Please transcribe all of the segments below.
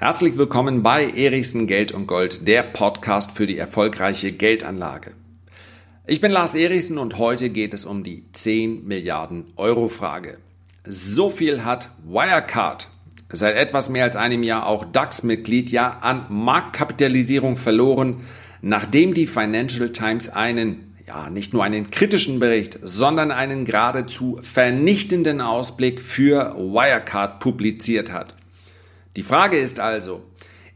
Herzlich willkommen bei Erichsen Geld und Gold, der Podcast für die erfolgreiche Geldanlage. Ich bin Lars Erichsen und heute geht es um die 10 Milliarden Euro Frage. So viel hat Wirecard, seit etwas mehr als einem Jahr auch DAX-Mitglied, ja an Marktkapitalisierung verloren, nachdem die Financial Times einen ja, nicht nur einen kritischen Bericht, sondern einen geradezu vernichtenden Ausblick für Wirecard publiziert hat. Die Frage ist also,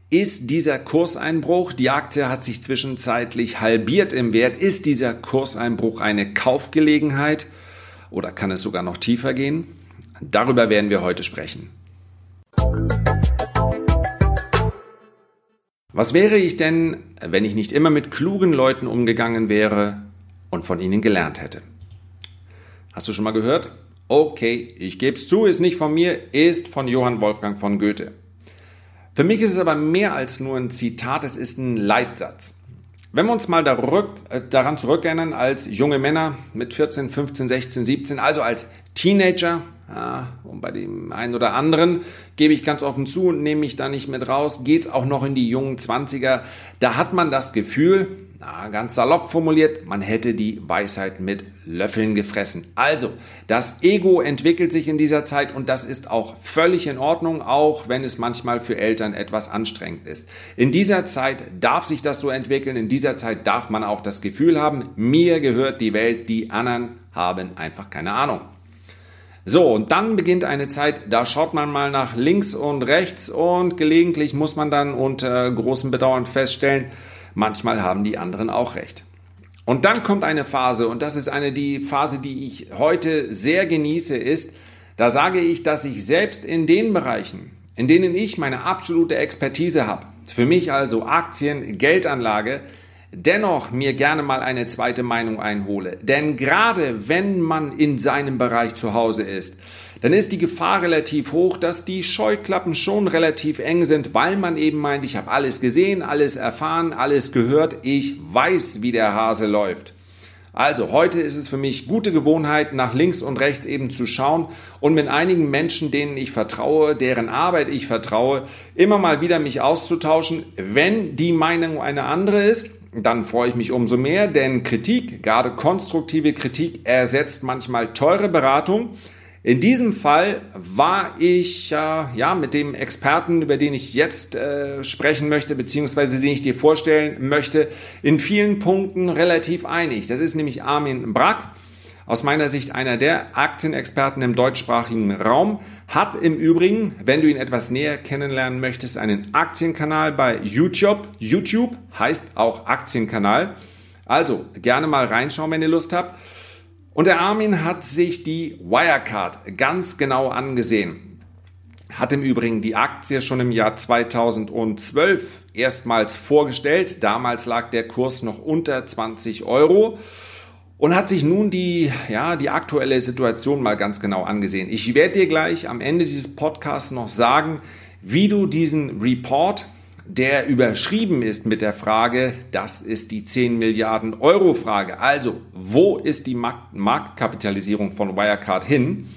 ist dieser Kurseinbruch, die Aktie hat sich zwischenzeitlich halbiert im Wert, ist dieser Kurseinbruch eine Kaufgelegenheit oder kann es sogar noch tiefer gehen? Darüber werden wir heute sprechen. Was wäre ich denn, wenn ich nicht immer mit klugen Leuten umgegangen wäre und von ihnen gelernt hätte? Hast du schon mal gehört? Okay, ich gebe es zu, ist nicht von mir, ist von Johann Wolfgang von Goethe. Für mich ist es aber mehr als nur ein Zitat, es ist ein Leitsatz. Wenn wir uns mal äh, daran zurückerinnern, als junge Männer mit 14, 15, 16, 17, also als Teenager, ja, und bei dem einen oder anderen gebe ich ganz offen zu und nehme mich da nicht mit raus, geht es auch noch in die jungen 20er, da hat man das Gefühl, na, ganz salopp formuliert, man hätte die Weisheit mit Löffeln gefressen. Also, das Ego entwickelt sich in dieser Zeit und das ist auch völlig in Ordnung, auch wenn es manchmal für Eltern etwas anstrengend ist. In dieser Zeit darf sich das so entwickeln, in dieser Zeit darf man auch das Gefühl haben, mir gehört die Welt, die anderen haben einfach keine Ahnung. So, und dann beginnt eine Zeit, da schaut man mal nach links und rechts und gelegentlich muss man dann unter großem Bedauern feststellen, manchmal haben die anderen auch recht. Und dann kommt eine Phase, und das ist eine die Phase, die ich heute sehr genieße, ist, da sage ich, dass ich selbst in den Bereichen, in denen ich meine absolute Expertise habe, für mich also Aktien, Geldanlage, dennoch mir gerne mal eine zweite Meinung einhole. Denn gerade wenn man in seinem Bereich zu Hause ist, dann ist die Gefahr relativ hoch, dass die Scheuklappen schon relativ eng sind, weil man eben meint, ich habe alles gesehen, alles erfahren, alles gehört, ich weiß, wie der Hase läuft. Also heute ist es für mich gute Gewohnheit, nach links und rechts eben zu schauen und mit einigen Menschen, denen ich vertraue, deren Arbeit ich vertraue, immer mal wieder mich auszutauschen. Wenn die Meinung eine andere ist, dann freue ich mich umso mehr, denn Kritik, gerade konstruktive Kritik, ersetzt manchmal teure Beratung. In diesem Fall war ich äh, ja mit dem Experten, über den ich jetzt äh, sprechen möchte, beziehungsweise den ich dir vorstellen möchte, in vielen Punkten relativ einig. Das ist nämlich Armin Brack. Aus meiner Sicht einer der Aktienexperten im deutschsprachigen Raum, hat im Übrigen, wenn du ihn etwas näher kennenlernen möchtest, einen Aktienkanal bei YouTube. YouTube heißt auch Aktienkanal. Also gerne mal reinschauen, wenn ihr Lust habt. Und der Armin hat sich die Wirecard ganz genau angesehen. Hat im Übrigen die Aktie schon im Jahr 2012 erstmals vorgestellt. Damals lag der Kurs noch unter 20 Euro und hat sich nun die, ja, die aktuelle Situation mal ganz genau angesehen. Ich werde dir gleich am Ende dieses Podcasts noch sagen, wie du diesen Report der überschrieben ist mit der Frage, das ist die 10 Milliarden Euro Frage. Also, wo ist die Marktkapitalisierung von Wirecard hin?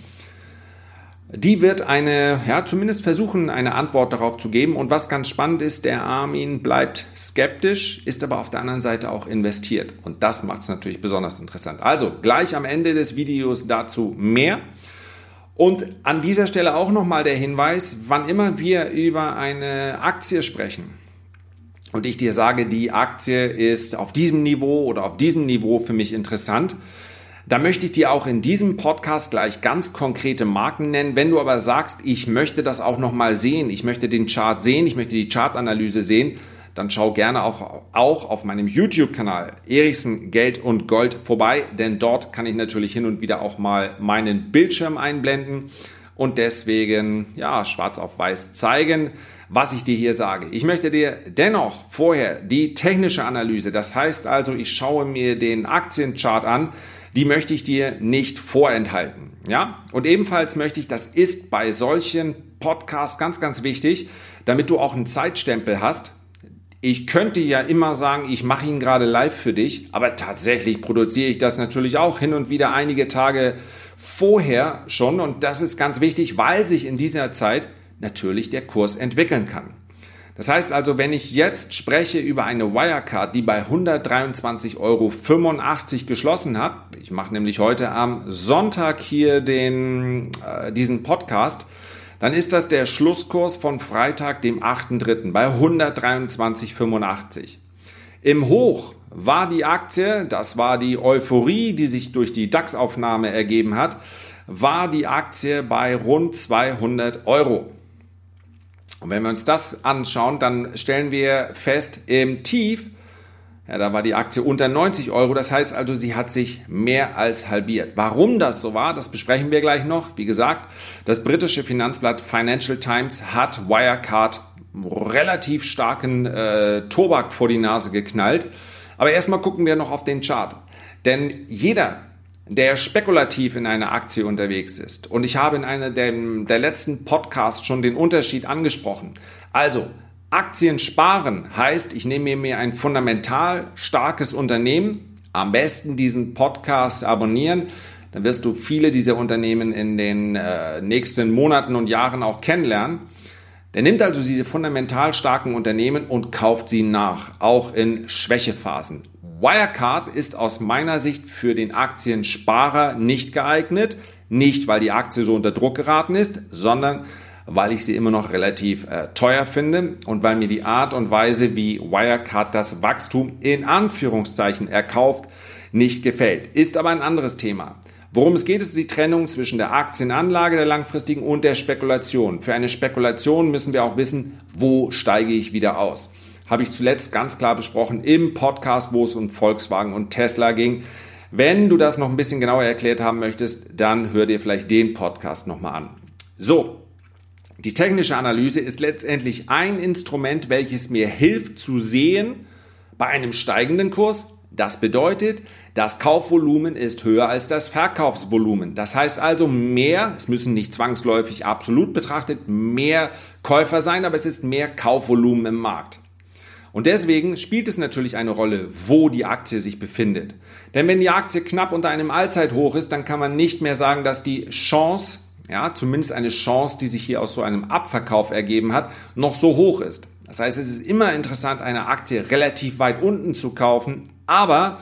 Die wird eine, ja, zumindest versuchen, eine Antwort darauf zu geben. Und was ganz spannend ist, der Armin bleibt skeptisch, ist aber auf der anderen Seite auch investiert. Und das macht es natürlich besonders interessant. Also, gleich am Ende des Videos dazu mehr. Und an dieser Stelle auch nochmal der Hinweis, wann immer wir über eine Aktie sprechen und ich dir sage, die Aktie ist auf diesem Niveau oder auf diesem Niveau für mich interessant, da möchte ich dir auch in diesem Podcast gleich ganz konkrete Marken nennen. Wenn du aber sagst, ich möchte das auch nochmal sehen, ich möchte den Chart sehen, ich möchte die Chartanalyse sehen, dann schau gerne auch, auch auf meinem YouTube-Kanal Erichsen Geld und Gold vorbei, denn dort kann ich natürlich hin und wieder auch mal meinen Bildschirm einblenden und deswegen, ja, schwarz auf weiß zeigen, was ich dir hier sage. Ich möchte dir dennoch vorher die technische Analyse, das heißt also, ich schaue mir den Aktienchart an, die möchte ich dir nicht vorenthalten. Ja? Und ebenfalls möchte ich, das ist bei solchen Podcasts ganz, ganz wichtig, damit du auch einen Zeitstempel hast, ich könnte ja immer sagen, ich mache ihn gerade live für dich, aber tatsächlich produziere ich das natürlich auch hin und wieder einige Tage vorher schon und das ist ganz wichtig, weil sich in dieser Zeit natürlich der Kurs entwickeln kann. Das heißt also, wenn ich jetzt spreche über eine Wirecard, die bei 123,85 Euro geschlossen hat, ich mache nämlich heute am Sonntag hier den, äh, diesen Podcast, dann ist das der Schlusskurs von Freitag, dem 8.3. bei 123,85. Im Hoch war die Aktie, das war die Euphorie, die sich durch die DAX-Aufnahme ergeben hat, war die Aktie bei rund 200 Euro. Und wenn wir uns das anschauen, dann stellen wir fest, im Tief, ja, da war die Aktie unter 90 Euro. Das heißt also, sie hat sich mehr als halbiert. Warum das so war, das besprechen wir gleich noch. Wie gesagt, das britische Finanzblatt Financial Times hat Wirecard relativ starken äh, Tobak vor die Nase geknallt. Aber erstmal gucken wir noch auf den Chart. Denn jeder, der spekulativ in einer Aktie unterwegs ist. Und ich habe in einer der, der letzten Podcasts schon den Unterschied angesprochen. Also, Aktien sparen heißt, ich nehme mir ein fundamental starkes Unternehmen, am besten diesen Podcast abonnieren, dann wirst du viele dieser Unternehmen in den äh, nächsten Monaten und Jahren auch kennenlernen. Der nimmt also diese fundamental starken Unternehmen und kauft sie nach, auch in Schwächephasen. Wirecard ist aus meiner Sicht für den Aktiensparer nicht geeignet. Nicht, weil die Aktie so unter Druck geraten ist, sondern weil ich sie immer noch relativ äh, teuer finde und weil mir die Art und Weise, wie Wirecard das Wachstum in Anführungszeichen erkauft, nicht gefällt. Ist aber ein anderes Thema. Worum es geht, ist die Trennung zwischen der Aktienanlage, der langfristigen und der Spekulation. Für eine Spekulation müssen wir auch wissen, wo steige ich wieder aus habe ich zuletzt ganz klar besprochen im Podcast, wo es um Volkswagen und Tesla ging. Wenn du das noch ein bisschen genauer erklärt haben möchtest, dann hör dir vielleicht den Podcast nochmal an. So, die technische Analyse ist letztendlich ein Instrument, welches mir hilft zu sehen bei einem steigenden Kurs. Das bedeutet, das Kaufvolumen ist höher als das Verkaufsvolumen. Das heißt also mehr, es müssen nicht zwangsläufig absolut betrachtet mehr Käufer sein, aber es ist mehr Kaufvolumen im Markt. Und deswegen spielt es natürlich eine Rolle, wo die Aktie sich befindet. Denn wenn die Aktie knapp unter einem Allzeithoch ist, dann kann man nicht mehr sagen, dass die Chance, ja, zumindest eine Chance, die sich hier aus so einem Abverkauf ergeben hat, noch so hoch ist. Das heißt, es ist immer interessant, eine Aktie relativ weit unten zu kaufen, aber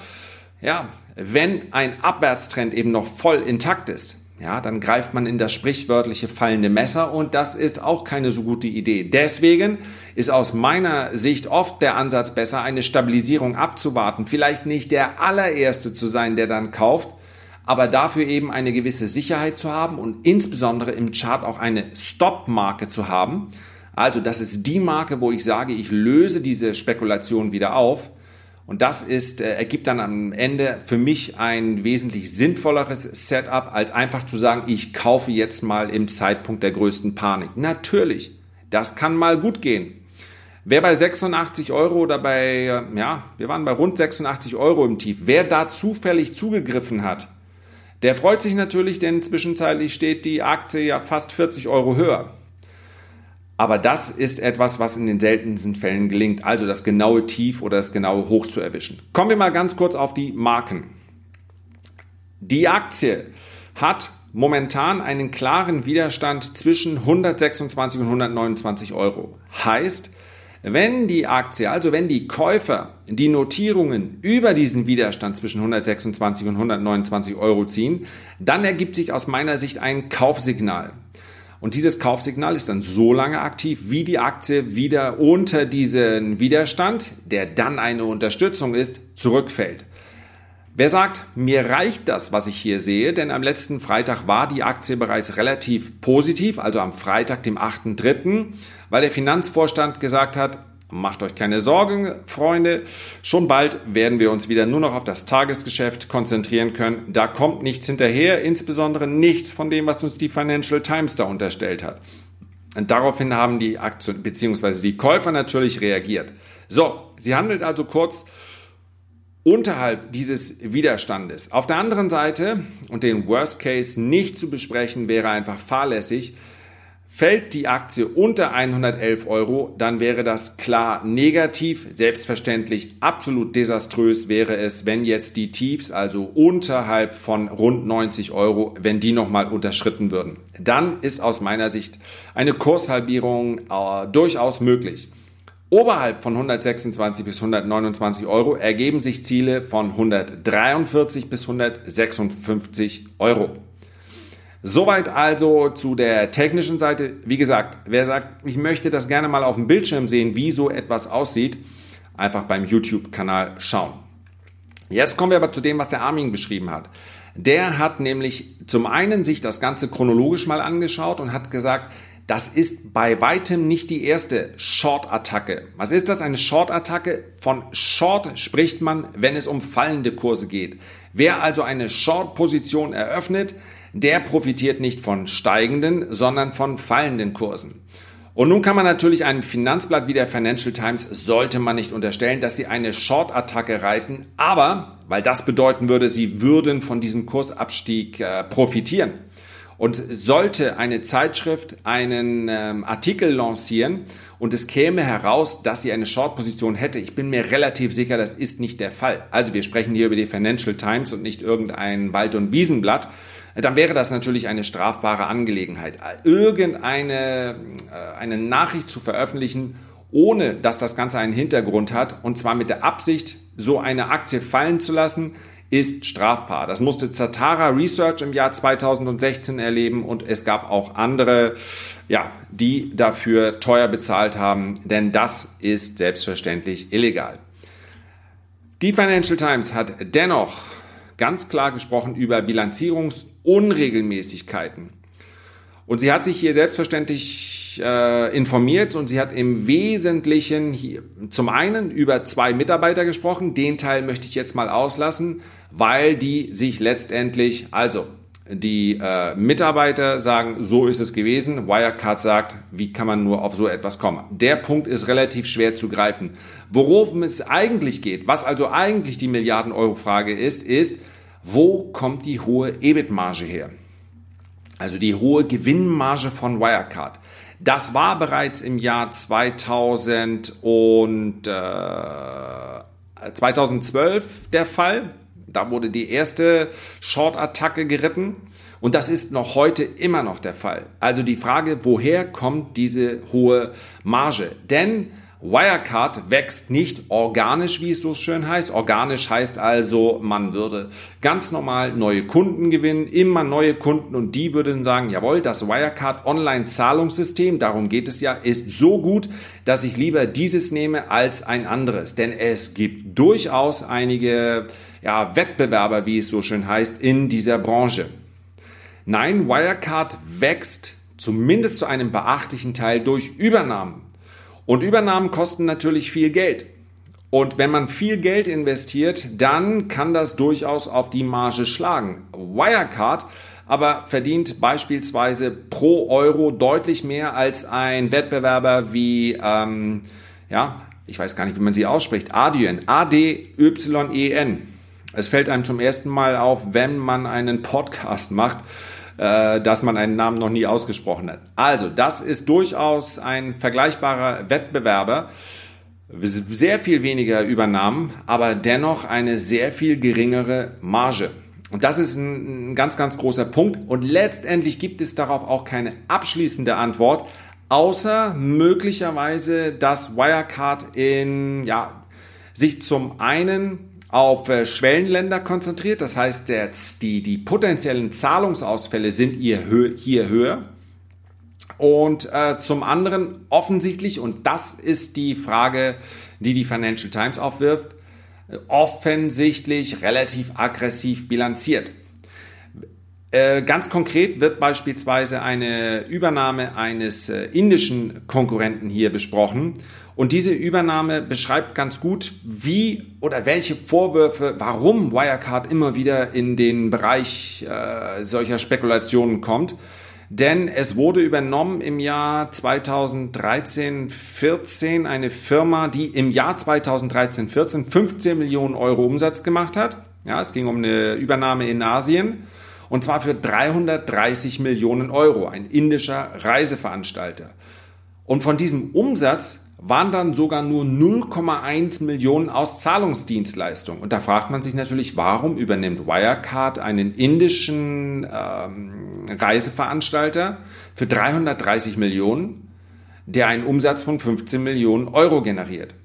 ja, wenn ein Abwärtstrend eben noch voll intakt ist, ja, dann greift man in das sprichwörtliche fallende Messer und das ist auch keine so gute Idee. Deswegen ist aus meiner Sicht oft der Ansatz besser, eine Stabilisierung abzuwarten, vielleicht nicht der allererste zu sein, der dann kauft, aber dafür eben eine gewisse Sicherheit zu haben und insbesondere im Chart auch eine Stop-Marke zu haben. Also das ist die Marke, wo ich sage, ich löse diese Spekulation wieder auf und das ist, äh, ergibt dann am Ende für mich ein wesentlich sinnvolleres Setup, als einfach zu sagen, ich kaufe jetzt mal im Zeitpunkt der größten Panik. Natürlich, das kann mal gut gehen. Wer bei 86 Euro oder bei, äh, ja, wir waren bei rund 86 Euro im Tief, wer da zufällig zugegriffen hat, der freut sich natürlich, denn zwischenzeitlich steht die Aktie ja fast 40 Euro höher. Aber das ist etwas, was in den seltensten Fällen gelingt, also das genaue Tief oder das genaue Hoch zu erwischen. Kommen wir mal ganz kurz auf die Marken. Die Aktie hat momentan einen klaren Widerstand zwischen 126 und 129 Euro. Heißt, wenn die Aktie, also wenn die Käufer die Notierungen über diesen Widerstand zwischen 126 und 129 Euro ziehen, dann ergibt sich aus meiner Sicht ein Kaufsignal. Und dieses Kaufsignal ist dann so lange aktiv, wie die Aktie wieder unter diesen Widerstand, der dann eine Unterstützung ist, zurückfällt. Wer sagt, mir reicht das, was ich hier sehe, denn am letzten Freitag war die Aktie bereits relativ positiv, also am Freitag, dem 8.3., weil der Finanzvorstand gesagt hat, Macht euch keine Sorgen, Freunde. Schon bald werden wir uns wieder nur noch auf das Tagesgeschäft konzentrieren können. Da kommt nichts hinterher, insbesondere nichts von dem, was uns die Financial Times da unterstellt hat. Und daraufhin haben die Aktien bzw. die Käufer natürlich reagiert. So, sie handelt also kurz unterhalb dieses Widerstandes. Auf der anderen Seite, und den Worst Case nicht zu besprechen, wäre einfach fahrlässig, Fällt die Aktie unter 111 Euro, dann wäre das klar negativ. Selbstverständlich absolut desaströs wäre es, wenn jetzt die Tiefs, also unterhalb von rund 90 Euro, wenn die nochmal unterschritten würden. Dann ist aus meiner Sicht eine Kurshalbierung äh, durchaus möglich. Oberhalb von 126 bis 129 Euro ergeben sich Ziele von 143 bis 156 Euro. Soweit also zu der technischen Seite. Wie gesagt, wer sagt, ich möchte das gerne mal auf dem Bildschirm sehen, wie so etwas aussieht, einfach beim YouTube-Kanal schauen. Jetzt kommen wir aber zu dem, was der Armin beschrieben hat. Der hat nämlich zum einen sich das Ganze chronologisch mal angeschaut und hat gesagt, das ist bei weitem nicht die erste Short-Attacke. Was ist das? Eine Short-Attacke? Von Short spricht man, wenn es um fallende Kurse geht. Wer also eine Short-Position eröffnet, der profitiert nicht von steigenden, sondern von fallenden Kursen. Und nun kann man natürlich einem Finanzblatt wie der Financial Times sollte man nicht unterstellen, dass sie eine Short-Attacke reiten, aber weil das bedeuten würde, sie würden von diesem Kursabstieg äh, profitieren. Und sollte eine Zeitschrift einen ähm, Artikel lancieren und es käme heraus, dass sie eine Short-Position hätte, ich bin mir relativ sicher, das ist nicht der Fall. Also wir sprechen hier über die Financial Times und nicht irgendein Wald- und Wiesenblatt dann wäre das natürlich eine strafbare Angelegenheit. Irgendeine äh, eine Nachricht zu veröffentlichen, ohne dass das Ganze einen Hintergrund hat, und zwar mit der Absicht, so eine Aktie fallen zu lassen, ist strafbar. Das musste Zatara Research im Jahr 2016 erleben und es gab auch andere, ja, die dafür teuer bezahlt haben, denn das ist selbstverständlich illegal. Die Financial Times hat dennoch ganz klar gesprochen über Bilanzierungsunregelmäßigkeiten. Und sie hat sich hier selbstverständlich äh, informiert und sie hat im Wesentlichen hier zum einen über zwei Mitarbeiter gesprochen. Den Teil möchte ich jetzt mal auslassen, weil die sich letztendlich, also die äh, Mitarbeiter sagen, so ist es gewesen. Wirecard sagt, wie kann man nur auf so etwas kommen? Der Punkt ist relativ schwer zu greifen. Worum es eigentlich geht, was also eigentlich die Milliarden-Euro-Frage ist, ist, wo kommt die hohe EBIT-Marge her? Also die hohe Gewinnmarge von Wirecard. Das war bereits im Jahr 2000 und äh, 2012 der Fall. Da wurde die erste Short-Attacke geritten. Und das ist noch heute immer noch der Fall. Also die Frage, woher kommt diese hohe Marge? Denn Wirecard wächst nicht organisch, wie es so schön heißt. Organisch heißt also, man würde ganz normal neue Kunden gewinnen, immer neue Kunden und die würden sagen, jawohl, das Wirecard Online-Zahlungssystem, darum geht es ja, ist so gut, dass ich lieber dieses nehme als ein anderes. Denn es gibt durchaus einige ja, Wettbewerber, wie es so schön heißt, in dieser Branche. Nein, Wirecard wächst zumindest zu einem beachtlichen Teil durch Übernahmen. Und Übernahmen kosten natürlich viel Geld. Und wenn man viel Geld investiert, dann kann das durchaus auf die Marge schlagen. Wirecard aber verdient beispielsweise pro Euro deutlich mehr als ein Wettbewerber wie, ähm, ja, ich weiß gar nicht, wie man sie ausspricht, Adyen, A-D-Y-E-N. Es fällt einem zum ersten Mal auf, wenn man einen Podcast macht äh, dass man einen Namen noch nie ausgesprochen hat. Also, das ist durchaus ein vergleichbarer Wettbewerber. Sehr viel weniger Übernahmen, aber dennoch eine sehr viel geringere Marge. Und das ist ein, ein ganz, ganz großer Punkt. Und letztendlich gibt es darauf auch keine abschließende Antwort, außer möglicherweise, dass Wirecard in, ja, sich zum einen auf äh, Schwellenländer konzentriert. Das heißt, der, die, die potenziellen Zahlungsausfälle sind hier höher. Und äh, zum anderen offensichtlich, und das ist die Frage, die die Financial Times aufwirft, offensichtlich relativ aggressiv bilanziert. Äh, ganz konkret wird beispielsweise eine Übernahme eines äh, indischen Konkurrenten hier besprochen. Und diese Übernahme beschreibt ganz gut, wie oder welche Vorwürfe, warum Wirecard immer wieder in den Bereich äh, solcher Spekulationen kommt. Denn es wurde übernommen im Jahr 2013-14 eine Firma, die im Jahr 2013-14 15 Millionen Euro Umsatz gemacht hat. Ja, es ging um eine Übernahme in Asien. Und zwar für 330 Millionen Euro, ein indischer Reiseveranstalter. Und von diesem Umsatz waren dann sogar nur 0,1 Millionen aus Zahlungsdienstleistungen. Und da fragt man sich natürlich, warum übernimmt Wirecard einen indischen ähm, Reiseveranstalter für 330 Millionen, der einen Umsatz von 15 Millionen Euro generiert.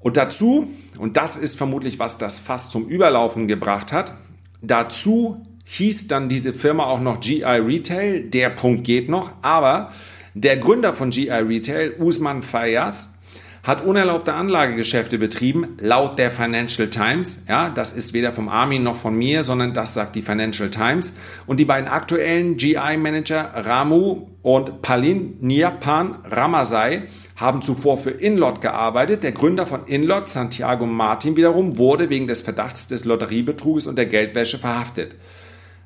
Und dazu, und das ist vermutlich, was das fast zum Überlaufen gebracht hat, dazu hieß dann diese Firma auch noch GI Retail, der Punkt geht noch, aber der Gründer von GI Retail, Usman Fayas, hat unerlaubte Anlagegeschäfte betrieben, laut der Financial Times. Ja, das ist weder vom Armin noch von mir, sondern das sagt die Financial Times. Und die beiden aktuellen GI-Manager Ramu und Palin Niapan Ramasai haben zuvor für Inlot gearbeitet. Der Gründer von Inlot, Santiago Martin wiederum, wurde wegen des Verdachts des Lotteriebetruges und der Geldwäsche verhaftet.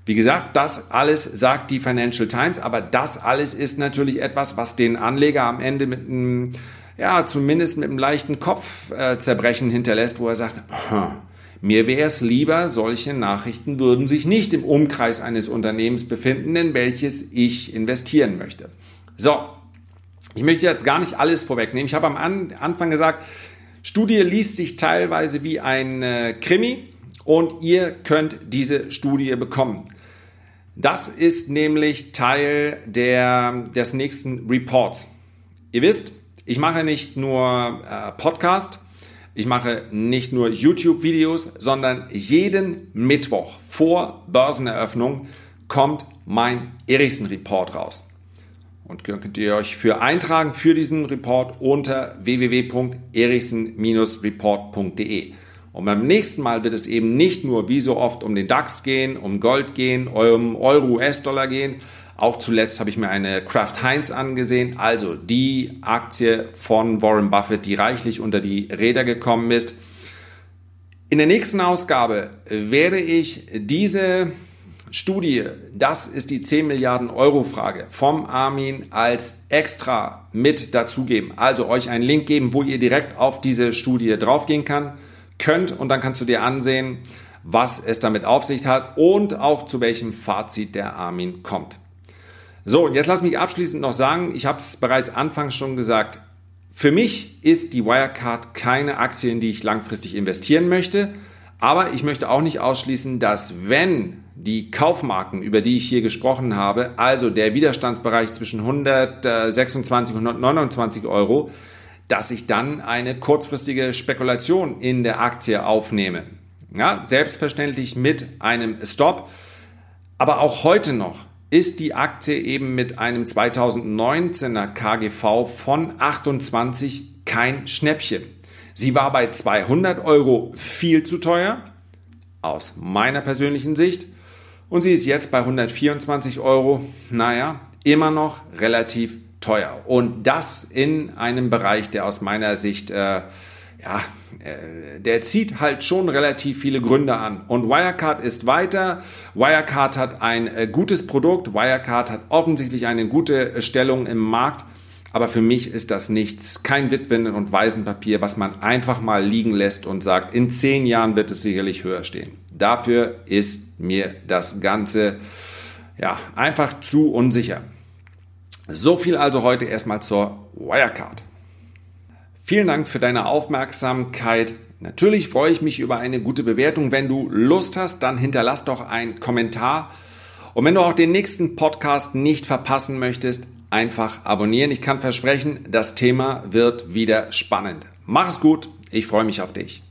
Wie gesagt, das alles sagt die Financial Times, aber das alles ist natürlich etwas, was den Anleger am Ende mit einem ja, zumindest mit einem leichten Kopfzerbrechen hinterlässt, wo er sagt, mir wäre es lieber, solche Nachrichten würden sich nicht im Umkreis eines Unternehmens befinden, in welches ich investieren möchte. So, ich möchte jetzt gar nicht alles vorwegnehmen. Ich habe am Anfang gesagt, Studie liest sich teilweise wie ein äh, Krimi und ihr könnt diese Studie bekommen. Das ist nämlich Teil der, des nächsten Reports. Ihr wisst, ich mache nicht nur äh, Podcast, ich mache nicht nur YouTube-Videos, sondern jeden Mittwoch vor Börseneröffnung kommt mein Erichsen-Report raus. Und könnt ihr euch für eintragen für diesen Report unter www.erichsen-report.de. Und beim nächsten Mal wird es eben nicht nur wie so oft um den DAX gehen, um Gold gehen, um Euro, US-Dollar gehen, auch zuletzt habe ich mir eine Kraft Heinz angesehen, also die Aktie von Warren Buffett, die reichlich unter die Räder gekommen ist. In der nächsten Ausgabe werde ich diese Studie, das ist die 10 Milliarden Euro Frage vom Armin als extra mit dazugeben. Also euch einen Link geben, wo ihr direkt auf diese Studie draufgehen kann, könnt und dann kannst du dir ansehen, was es damit auf sich hat und auch zu welchem Fazit der Armin kommt. So, und jetzt lass mich abschließend noch sagen, ich habe es bereits anfangs schon gesagt, für mich ist die Wirecard keine Aktie, in die ich langfristig investieren möchte, aber ich möchte auch nicht ausschließen, dass wenn die Kaufmarken, über die ich hier gesprochen habe, also der Widerstandsbereich zwischen 126 und 129 Euro, dass ich dann eine kurzfristige Spekulation in der Aktie aufnehme. Ja, selbstverständlich mit einem Stop, aber auch heute noch ist die Aktie eben mit einem 2019er KGV von 28 kein Schnäppchen. Sie war bei 200 Euro viel zu teuer, aus meiner persönlichen Sicht, und sie ist jetzt bei 124 Euro, naja, immer noch relativ teuer. Und das in einem Bereich, der aus meiner Sicht äh, ja, äh, der zieht halt schon relativ viele Gründe an. Und Wirecard ist weiter. Wirecard hat ein äh, gutes Produkt. Wirecard hat offensichtlich eine gute äh, Stellung im Markt. Aber für mich ist das nichts, kein Witwen- und Waisenpapier, was man einfach mal liegen lässt und sagt, in zehn Jahren wird es sicherlich höher stehen. Dafür ist mir das Ganze ja einfach zu unsicher. So viel also heute erstmal zur Wirecard. Vielen Dank für deine Aufmerksamkeit. Natürlich freue ich mich über eine gute Bewertung. Wenn du Lust hast, dann hinterlass doch einen Kommentar. Und wenn du auch den nächsten Podcast nicht verpassen möchtest, einfach abonnieren. Ich kann versprechen, das Thema wird wieder spannend. Mach es gut. Ich freue mich auf dich.